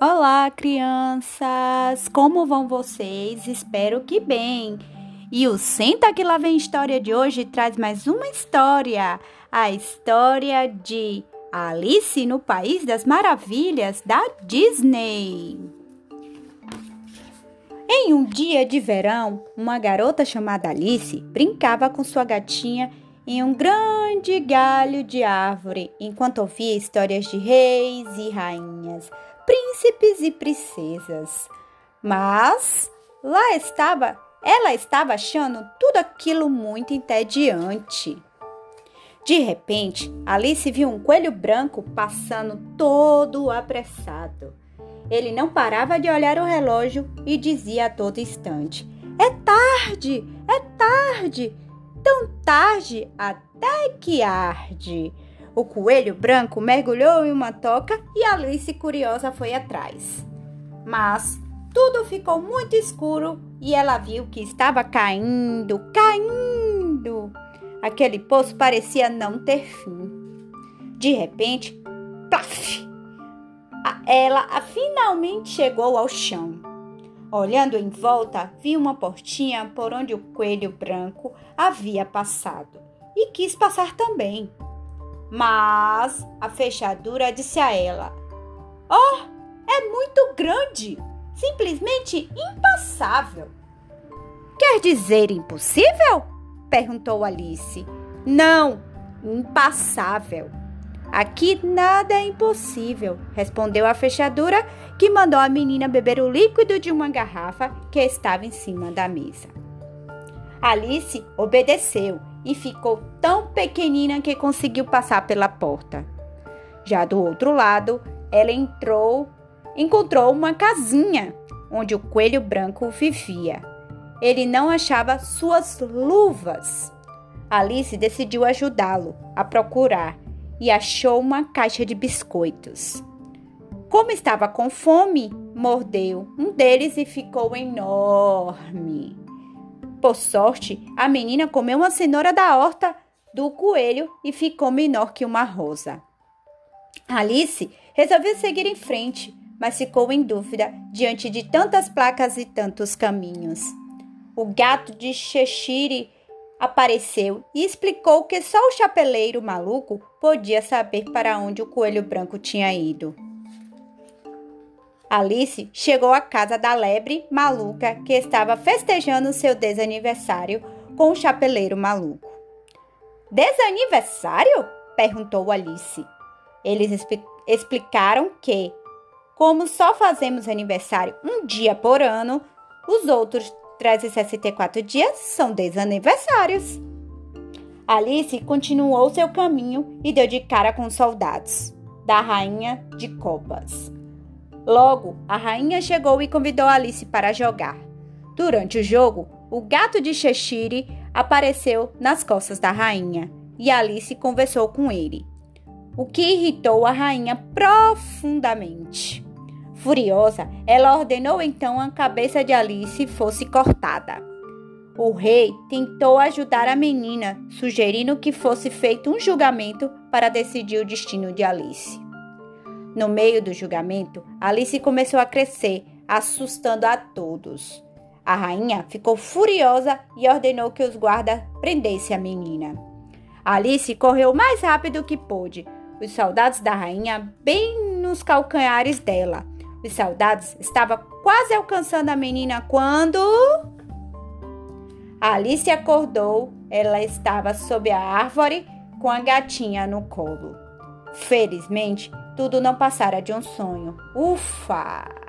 Olá, crianças! Como vão vocês? Espero que bem. E o Senta que lá vem história de hoje traz mais uma história, a história de Alice no País das Maravilhas da Disney. Em um dia de verão, uma garota chamada Alice brincava com sua gatinha em um grande galho de árvore enquanto ouvia histórias de reis e rainhas príncipes e princesas. Mas lá estava, ela estava achando tudo aquilo muito entediante. De repente, Alice viu um coelho branco passando todo apressado. Ele não parava de olhar o relógio e dizia a todo instante: É tarde, é tarde, tão tarde até que arde. O coelho branco mergulhou em uma toca e Alice, curiosa, foi atrás. Mas tudo ficou muito escuro e ela viu que estava caindo, caindo. Aquele poço parecia não ter fim. De repente, plaf! Ela finalmente chegou ao chão. Olhando em volta, viu uma portinha por onde o coelho branco havia passado e quis passar também. Mas a fechadura disse a ela: Oh, é muito grande, simplesmente impassável. Quer dizer impossível? perguntou Alice. Não, impassável. Aqui nada é impossível, respondeu a fechadura, que mandou a menina beber o líquido de uma garrafa que estava em cima da mesa. Alice obedeceu e ficou tão pequenina que conseguiu passar pela porta. Já do outro lado, ela entrou, encontrou uma casinha onde o coelho branco vivia. Ele não achava suas luvas. Alice decidiu ajudá-lo a procurar e achou uma caixa de biscoitos. Como estava com fome, mordeu um deles e ficou enorme. Por sorte, a menina comeu uma cenoura da horta do coelho e ficou menor que uma rosa. Alice resolveu seguir em frente, mas ficou em dúvida diante de tantas placas e tantos caminhos. O gato de Cheshire apareceu e explicou que só o chapeleiro maluco podia saber para onde o coelho branco tinha ido. Alice chegou à casa da lebre maluca que estava festejando seu desaniversário com o chapeleiro maluco. Desaniversário? perguntou Alice. Eles explicaram que, como só fazemos aniversário um dia por ano, os outros 364 dias são desaniversários. Alice continuou seu caminho e deu de cara com os soldados da Rainha de Copas. Logo, a rainha chegou e convidou Alice para jogar. Durante o jogo, o gato de Cheshire apareceu nas costas da rainha e Alice conversou com ele, o que irritou a rainha profundamente. Furiosa, ela ordenou então a cabeça de Alice fosse cortada. O rei tentou ajudar a menina, sugerindo que fosse feito um julgamento para decidir o destino de Alice. No meio do julgamento, Alice começou a crescer, assustando a todos. A rainha ficou furiosa e ordenou que os guardas prendessem a menina. Alice correu mais rápido que pôde, os soldados da rainha bem nos calcanhares dela. Os soldados estavam quase alcançando a menina quando. Alice acordou, ela estava sob a árvore com a gatinha no colo. Felizmente, tudo não passara de um sonho. Ufa!